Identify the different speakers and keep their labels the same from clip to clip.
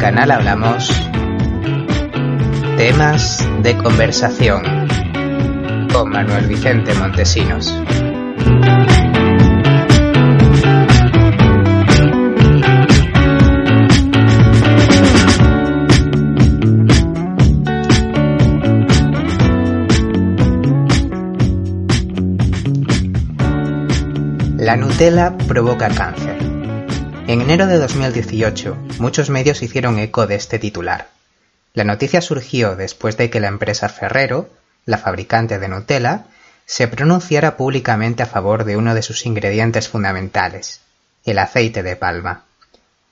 Speaker 1: Canal Hablamos temas de conversación con Manuel Vicente Montesinos. La Nutella provoca cáncer. En enero de 2018, muchos medios hicieron eco de este titular. La noticia surgió después de que la empresa Ferrero, la fabricante de Nutella, se pronunciara públicamente a favor de uno de sus ingredientes fundamentales, el aceite de palma.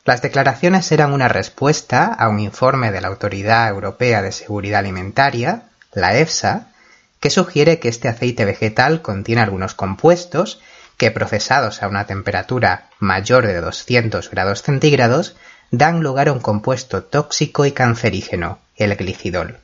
Speaker 1: Las declaraciones eran una respuesta a un informe de la Autoridad Europea de Seguridad Alimentaria, la EFSA, que sugiere que este aceite vegetal contiene algunos compuestos que procesados a una temperatura mayor de 200 grados centígrados dan lugar a un compuesto tóxico y cancerígeno, el glicidol.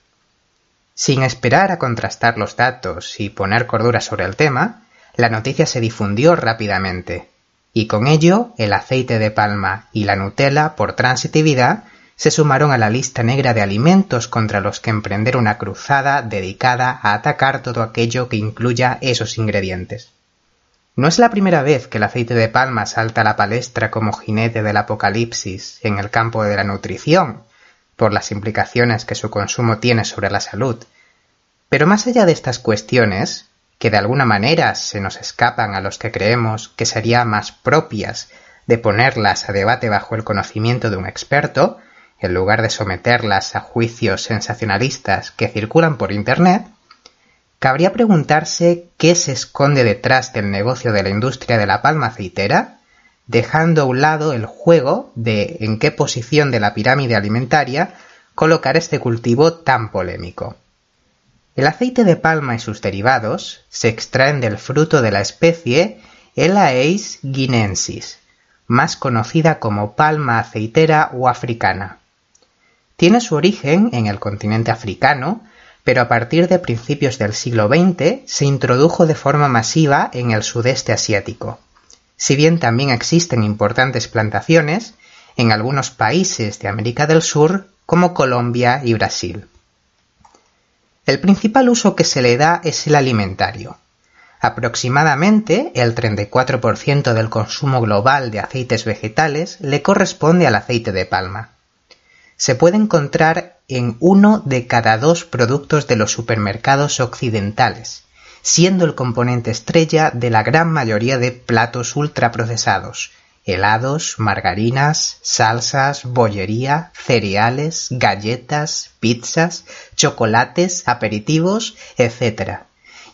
Speaker 1: Sin esperar a contrastar los datos y poner cordura sobre el tema, la noticia se difundió rápidamente, y con ello el aceite de palma y la Nutella, por transitividad, se sumaron a la lista negra de alimentos contra los que emprender una cruzada dedicada a atacar todo aquello que incluya esos ingredientes. No es la primera vez que el aceite de palma salta a la palestra como jinete del apocalipsis en el campo de la nutrición, por las implicaciones que su consumo tiene sobre la salud. Pero más allá de estas cuestiones, que de alguna manera se nos escapan a los que creemos que sería más propias de ponerlas a debate bajo el conocimiento de un experto, en lugar de someterlas a juicios sensacionalistas que circulan por Internet, cabría preguntarse qué se esconde detrás del negocio de la industria de la palma aceitera, dejando a un lado el juego de en qué posición de la pirámide alimentaria colocar este cultivo tan polémico. El aceite de palma y sus derivados se extraen del fruto de la especie Elaeis guinensis, más conocida como palma aceitera o africana. Tiene su origen en el continente africano, pero a partir de principios del siglo XX se introdujo de forma masiva en el sudeste asiático. Si bien también existen importantes plantaciones en algunos países de América del Sur como Colombia y Brasil. El principal uso que se le da es el alimentario. Aproximadamente el 34% del consumo global de aceites vegetales le corresponde al aceite de palma. Se puede encontrar en uno de cada dos productos de los supermercados occidentales, siendo el componente estrella de la gran mayoría de platos ultraprocesados, helados, margarinas, salsas, bollería, cereales, galletas, pizzas, chocolates, aperitivos, etc.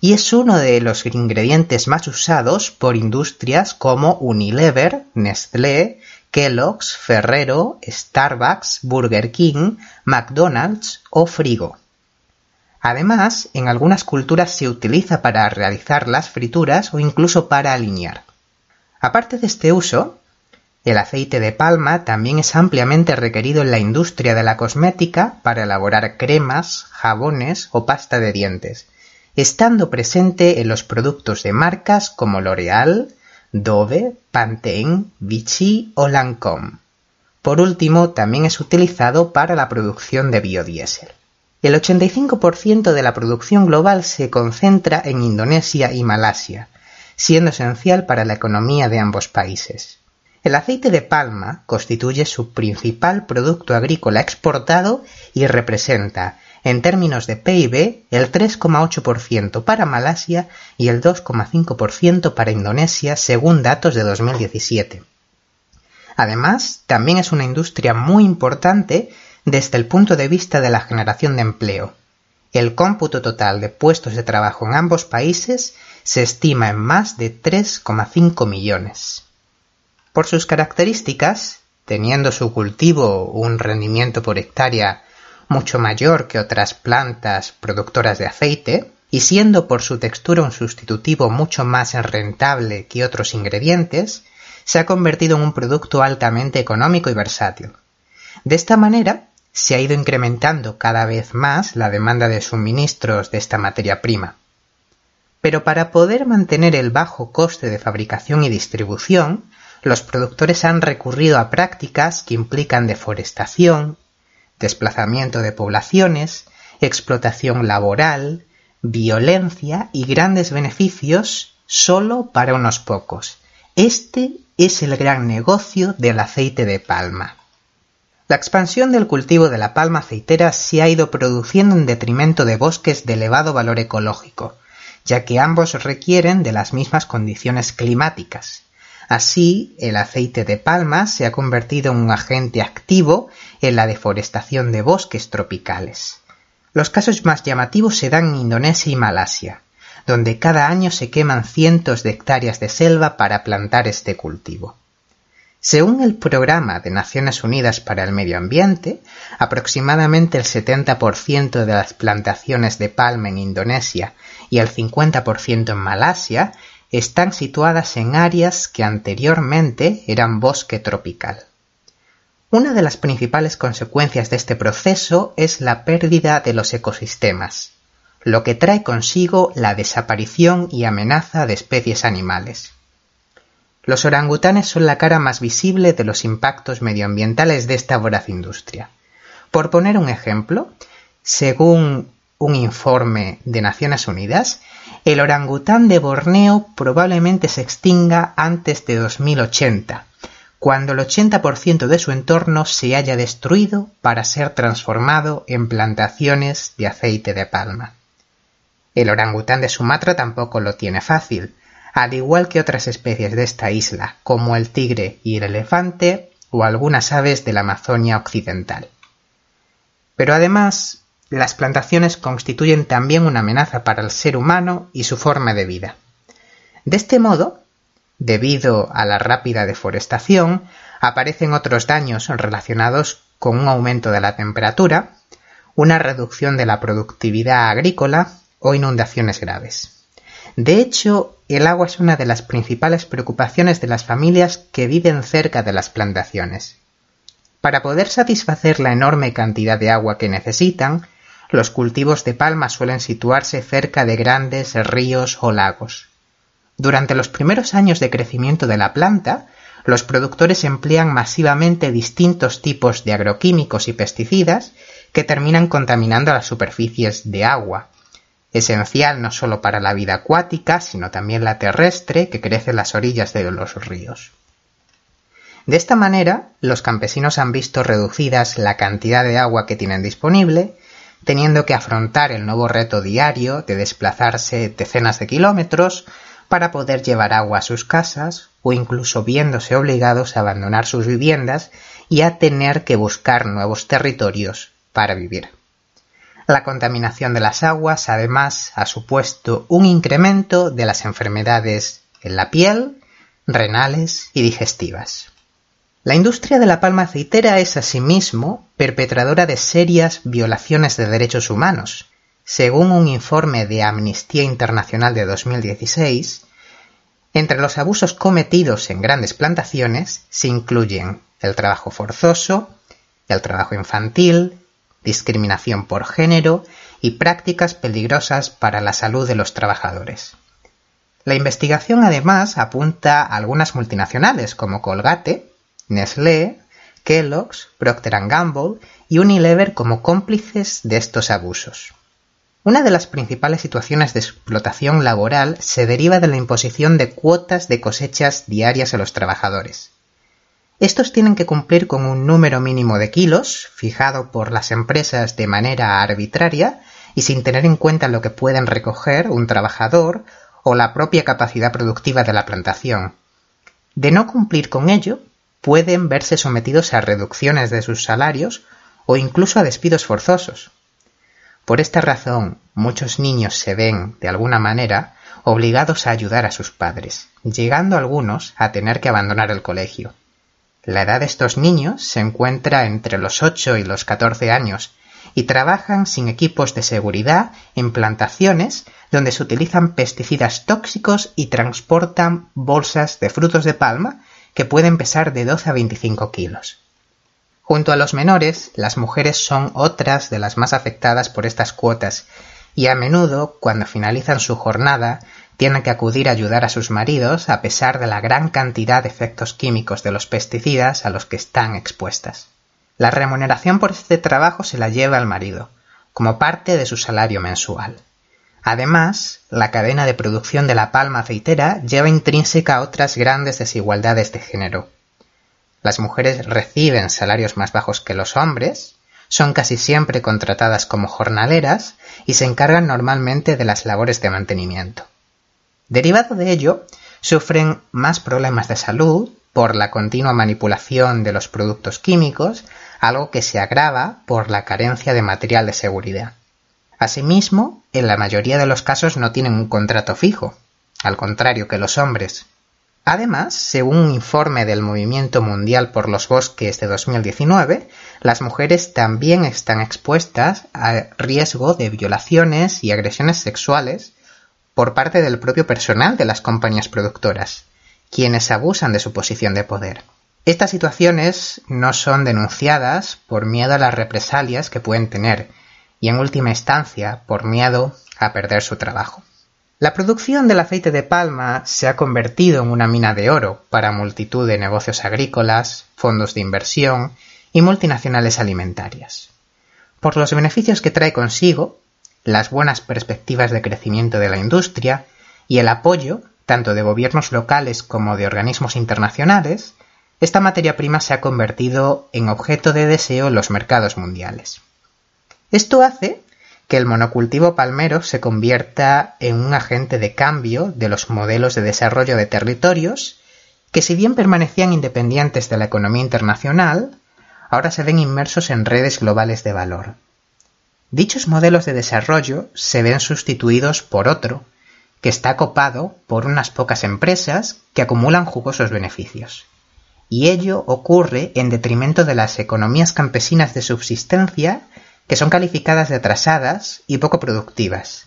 Speaker 1: Y es uno de los ingredientes más usados por industrias como Unilever, Nestlé, Kellogg's, Ferrero, Starbucks, Burger King, McDonald's o Frigo. Además, en algunas culturas se utiliza para realizar las frituras o incluso para alinear. Aparte de este uso, el aceite de palma también es ampliamente requerido en la industria de la cosmética para elaborar cremas, jabones o pasta de dientes, estando presente en los productos de marcas como L'Oreal, Dove, Pantene, Vichy o Lancôme. Por último, también es utilizado para la producción de biodiesel. El 85% de la producción global se concentra en Indonesia y Malasia, siendo esencial para la economía de ambos países. El aceite de palma constituye su principal producto agrícola exportado y representa en términos de PIB, el 3,8% para Malasia y el 2,5% para Indonesia, según datos de 2017. Además, también es una industria muy importante desde el punto de vista de la generación de empleo. El cómputo total de puestos de trabajo en ambos países se estima en más de 3,5 millones. Por sus características, teniendo su cultivo un rendimiento por hectárea mucho mayor que otras plantas productoras de aceite, y siendo por su textura un sustitutivo mucho más rentable que otros ingredientes, se ha convertido en un producto altamente económico y versátil. De esta manera, se ha ido incrementando cada vez más la demanda de suministros de esta materia prima. Pero para poder mantener el bajo coste de fabricación y distribución, los productores han recurrido a prácticas que implican deforestación, desplazamiento de poblaciones, explotación laboral, violencia y grandes beneficios solo para unos pocos. Este es el gran negocio del aceite de palma. La expansión del cultivo de la palma aceitera se ha ido produciendo en detrimento de bosques de elevado valor ecológico, ya que ambos requieren de las mismas condiciones climáticas. Así, el aceite de palma se ha convertido en un agente activo en la deforestación de bosques tropicales. Los casos más llamativos se dan en Indonesia y Malasia, donde cada año se queman cientos de hectáreas de selva para plantar este cultivo. Según el Programa de Naciones Unidas para el Medio Ambiente, aproximadamente el 70% de las plantaciones de palma en Indonesia y el 50% en Malasia están situadas en áreas que anteriormente eran bosque tropical. Una de las principales consecuencias de este proceso es la pérdida de los ecosistemas, lo que trae consigo la desaparición y amenaza de especies animales. Los orangutanes son la cara más visible de los impactos medioambientales de esta voraz industria. Por poner un ejemplo, según un informe de Naciones Unidas, el orangután de Borneo probablemente se extinga antes de 2080, cuando el 80% de su entorno se haya destruido para ser transformado en plantaciones de aceite de palma. El orangután de Sumatra tampoco lo tiene fácil, al igual que otras especies de esta isla, como el tigre y el elefante o algunas aves de la Amazonia occidental. Pero además, las plantaciones constituyen también una amenaza para el ser humano y su forma de vida. De este modo, debido a la rápida deforestación, aparecen otros daños relacionados con un aumento de la temperatura, una reducción de la productividad agrícola o inundaciones graves. De hecho, el agua es una de las principales preocupaciones de las familias que viven cerca de las plantaciones. Para poder satisfacer la enorme cantidad de agua que necesitan, los cultivos de palma suelen situarse cerca de grandes ríos o lagos. Durante los primeros años de crecimiento de la planta, los productores emplean masivamente distintos tipos de agroquímicos y pesticidas que terminan contaminando las superficies de agua, esencial no solo para la vida acuática, sino también la terrestre que crece en las orillas de los ríos. De esta manera, los campesinos han visto reducidas la cantidad de agua que tienen disponible teniendo que afrontar el nuevo reto diario de desplazarse decenas de kilómetros para poder llevar agua a sus casas o incluso viéndose obligados a abandonar sus viviendas y a tener que buscar nuevos territorios para vivir. La contaminación de las aguas además ha supuesto un incremento de las enfermedades en la piel, renales y digestivas. La industria de la palma aceitera es asimismo perpetradora de serias violaciones de derechos humanos. Según un informe de Amnistía Internacional de 2016, entre los abusos cometidos en grandes plantaciones se incluyen el trabajo forzoso, el trabajo infantil, discriminación por género y prácticas peligrosas para la salud de los trabajadores. La investigación además apunta a algunas multinacionales como Colgate, Nestlé, Kellogg's, Procter Gamble y Unilever como cómplices de estos abusos. Una de las principales situaciones de explotación laboral se deriva de la imposición de cuotas de cosechas diarias a los trabajadores. Estos tienen que cumplir con un número mínimo de kilos, fijado por las empresas de manera arbitraria y sin tener en cuenta lo que pueden recoger un trabajador o la propia capacidad productiva de la plantación. De no cumplir con ello, pueden verse sometidos a reducciones de sus salarios o incluso a despidos forzosos. Por esta razón, muchos niños se ven, de alguna manera, obligados a ayudar a sus padres, llegando algunos a tener que abandonar el colegio. La edad de estos niños se encuentra entre los 8 y los 14 años y trabajan sin equipos de seguridad en plantaciones donde se utilizan pesticidas tóxicos y transportan bolsas de frutos de palma que pueden pesar de 12 a 25 kilos. Junto a los menores, las mujeres son otras de las más afectadas por estas cuotas y a menudo, cuando finalizan su jornada, tienen que acudir a ayudar a sus maridos a pesar de la gran cantidad de efectos químicos de los pesticidas a los que están expuestas. La remuneración por este trabajo se la lleva el marido, como parte de su salario mensual. Además, la cadena de producción de la palma aceitera lleva intrínseca otras grandes desigualdades de género. Las mujeres reciben salarios más bajos que los hombres, son casi siempre contratadas como jornaleras y se encargan normalmente de las labores de mantenimiento. Derivado de ello, sufren más problemas de salud por la continua manipulación de los productos químicos, algo que se agrava por la carencia de material de seguridad. Asimismo, en la mayoría de los casos no tienen un contrato fijo, al contrario que los hombres. Además, según un informe del Movimiento Mundial por los Bosques de 2019, las mujeres también están expuestas a riesgo de violaciones y agresiones sexuales por parte del propio personal de las compañías productoras, quienes abusan de su posición de poder. Estas situaciones no son denunciadas por miedo a las represalias que pueden tener y en última instancia por miedo a perder su trabajo. La producción del aceite de palma se ha convertido en una mina de oro para multitud de negocios agrícolas, fondos de inversión y multinacionales alimentarias. Por los beneficios que trae consigo, las buenas perspectivas de crecimiento de la industria y el apoyo tanto de gobiernos locales como de organismos internacionales, esta materia prima se ha convertido en objeto de deseo en los mercados mundiales. Esto hace que el monocultivo palmero se convierta en un agente de cambio de los modelos de desarrollo de territorios que si bien permanecían independientes de la economía internacional, ahora se ven inmersos en redes globales de valor. Dichos modelos de desarrollo se ven sustituidos por otro, que está copado por unas pocas empresas que acumulan jugosos beneficios. Y ello ocurre en detrimento de las economías campesinas de subsistencia que son calificadas de atrasadas y poco productivas.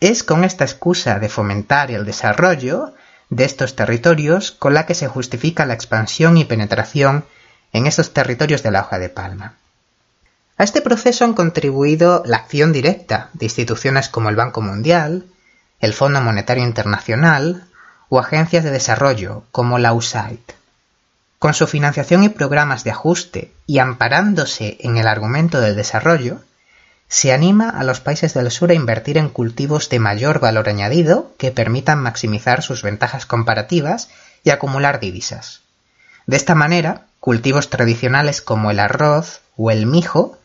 Speaker 1: Es con esta excusa de fomentar el desarrollo de estos territorios con la que se justifica la expansión y penetración en estos territorios de la hoja de palma. A este proceso han contribuido la acción directa de instituciones como el Banco Mundial, el Fondo Monetario Internacional o agencias de desarrollo como la USAID. Con su financiación y programas de ajuste y amparándose en el argumento del desarrollo, se anima a los países del sur a invertir en cultivos de mayor valor añadido que permitan maximizar sus ventajas comparativas y acumular divisas. De esta manera, cultivos tradicionales como el arroz o el mijo,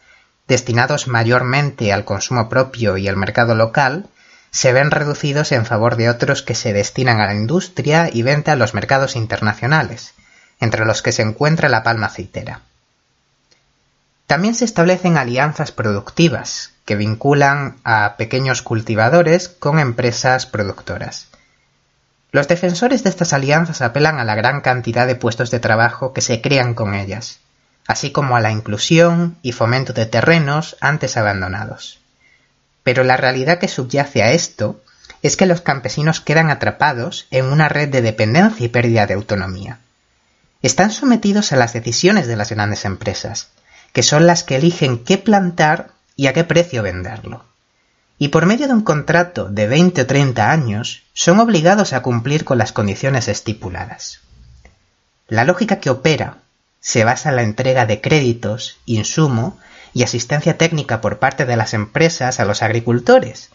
Speaker 1: destinados mayormente al consumo propio y al mercado local, se ven reducidos en favor de otros que se destinan a la industria y venta a los mercados internacionales, entre los que se encuentra la palma aceitera. También se establecen alianzas productivas que vinculan a pequeños cultivadores con empresas productoras. Los defensores de estas alianzas apelan a la gran cantidad de puestos de trabajo que se crean con ellas, así como a la inclusión y fomento de terrenos antes abandonados. Pero la realidad que subyace a esto es que los campesinos quedan atrapados en una red de dependencia y pérdida de autonomía están sometidos a las decisiones de las grandes empresas, que son las que eligen qué plantar y a qué precio venderlo. Y por medio de un contrato de 20 o 30 años, son obligados a cumplir con las condiciones estipuladas. La lógica que opera se basa en la entrega de créditos, insumo y asistencia técnica por parte de las empresas a los agricultores,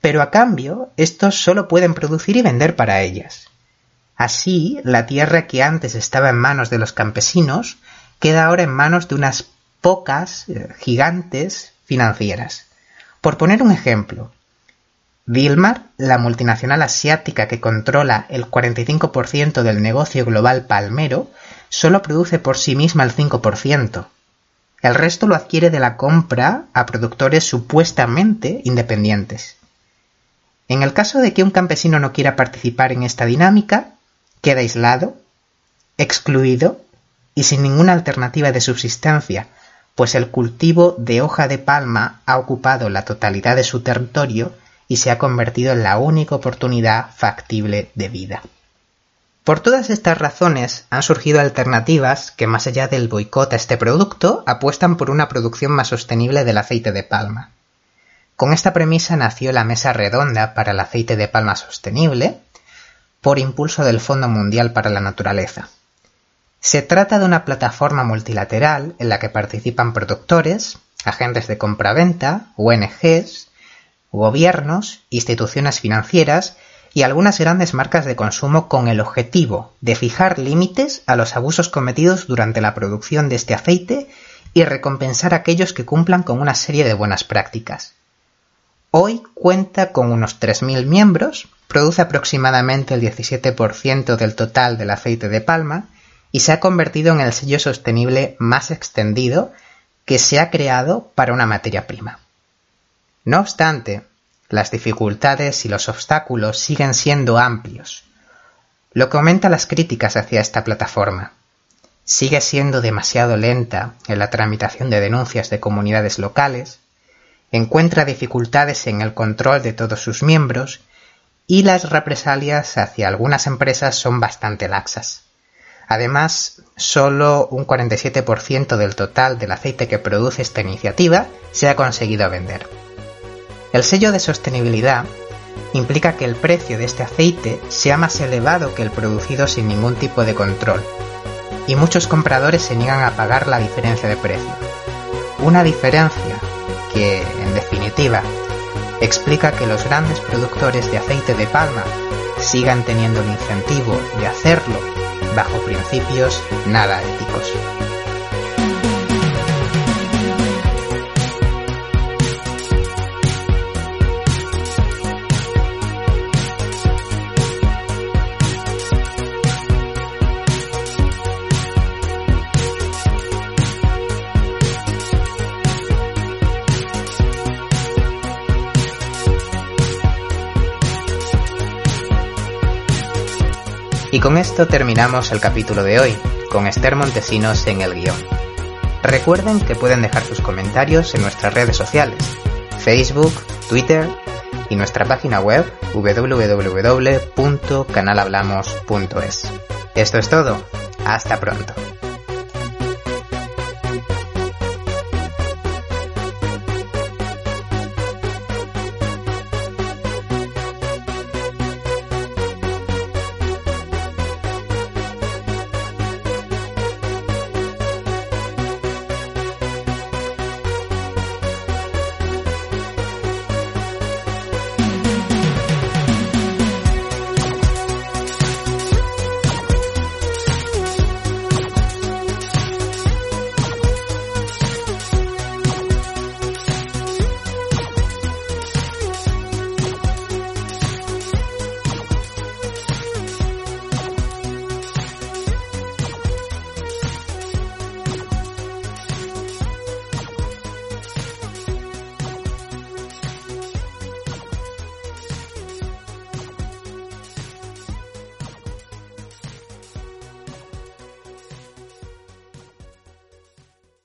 Speaker 1: pero a cambio estos solo pueden producir y vender para ellas. Así, la tierra que antes estaba en manos de los campesinos queda ahora en manos de unas pocas eh, gigantes financieras. Por poner un ejemplo, Wilmar, la multinacional asiática que controla el 45% del negocio global palmero, solo produce por sí misma el 5%. El resto lo adquiere de la compra a productores supuestamente independientes. En el caso de que un campesino no quiera participar en esta dinámica, queda aislado, excluido y sin ninguna alternativa de subsistencia, pues el cultivo de hoja de palma ha ocupado la totalidad de su territorio y se ha convertido en la única oportunidad factible de vida. Por todas estas razones han surgido alternativas que más allá del boicot a este producto apuestan por una producción más sostenible del aceite de palma. Con esta premisa nació la Mesa Redonda para el Aceite de Palma Sostenible, por impulso del Fondo Mundial para la Naturaleza. Se trata de una plataforma multilateral en la que participan productores, agentes de compraventa, ONGs, gobiernos, instituciones financieras y algunas grandes marcas de consumo con el objetivo de fijar límites a los abusos cometidos durante la producción de este aceite y recompensar a aquellos que cumplan con una serie de buenas prácticas. Hoy cuenta con unos 3.000 miembros, produce aproximadamente el 17% del total del aceite de palma y se ha convertido en el sello sostenible más extendido que se ha creado para una materia prima. No obstante, las dificultades y los obstáculos siguen siendo amplios, lo que aumenta las críticas hacia esta plataforma. Sigue siendo demasiado lenta en la tramitación de denuncias de comunidades locales, encuentra dificultades en el control de todos sus miembros y las represalias hacia algunas empresas son bastante laxas. Además, solo un 47% del total del aceite que produce esta iniciativa se ha conseguido vender. El sello de sostenibilidad implica que el precio de este aceite sea más elevado que el producido sin ningún tipo de control, y muchos compradores se niegan a pagar la diferencia de precio. Una diferencia que, en definitiva, explica que los grandes productores de aceite de palma sigan teniendo el incentivo de hacerlo bajo principios nada éticos. Con esto terminamos el capítulo de hoy, con Esther Montesinos en el guion. Recuerden que pueden dejar sus comentarios en nuestras redes sociales, Facebook, Twitter y nuestra página web www.canalhablamos.es. Esto es todo, hasta pronto.